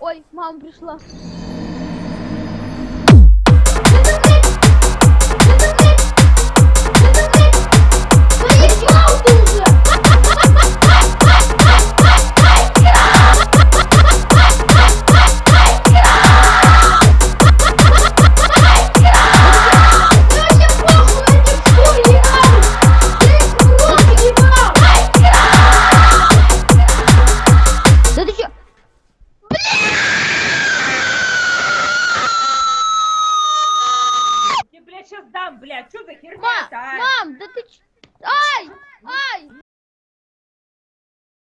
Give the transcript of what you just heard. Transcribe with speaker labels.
Speaker 1: Ой, мама пришла. Да ты чё? Бля!
Speaker 2: Я, блядь, сейчас дам, блядь, чё за херня-то, а?
Speaker 1: Мам, да ты чё? Ай! Ай!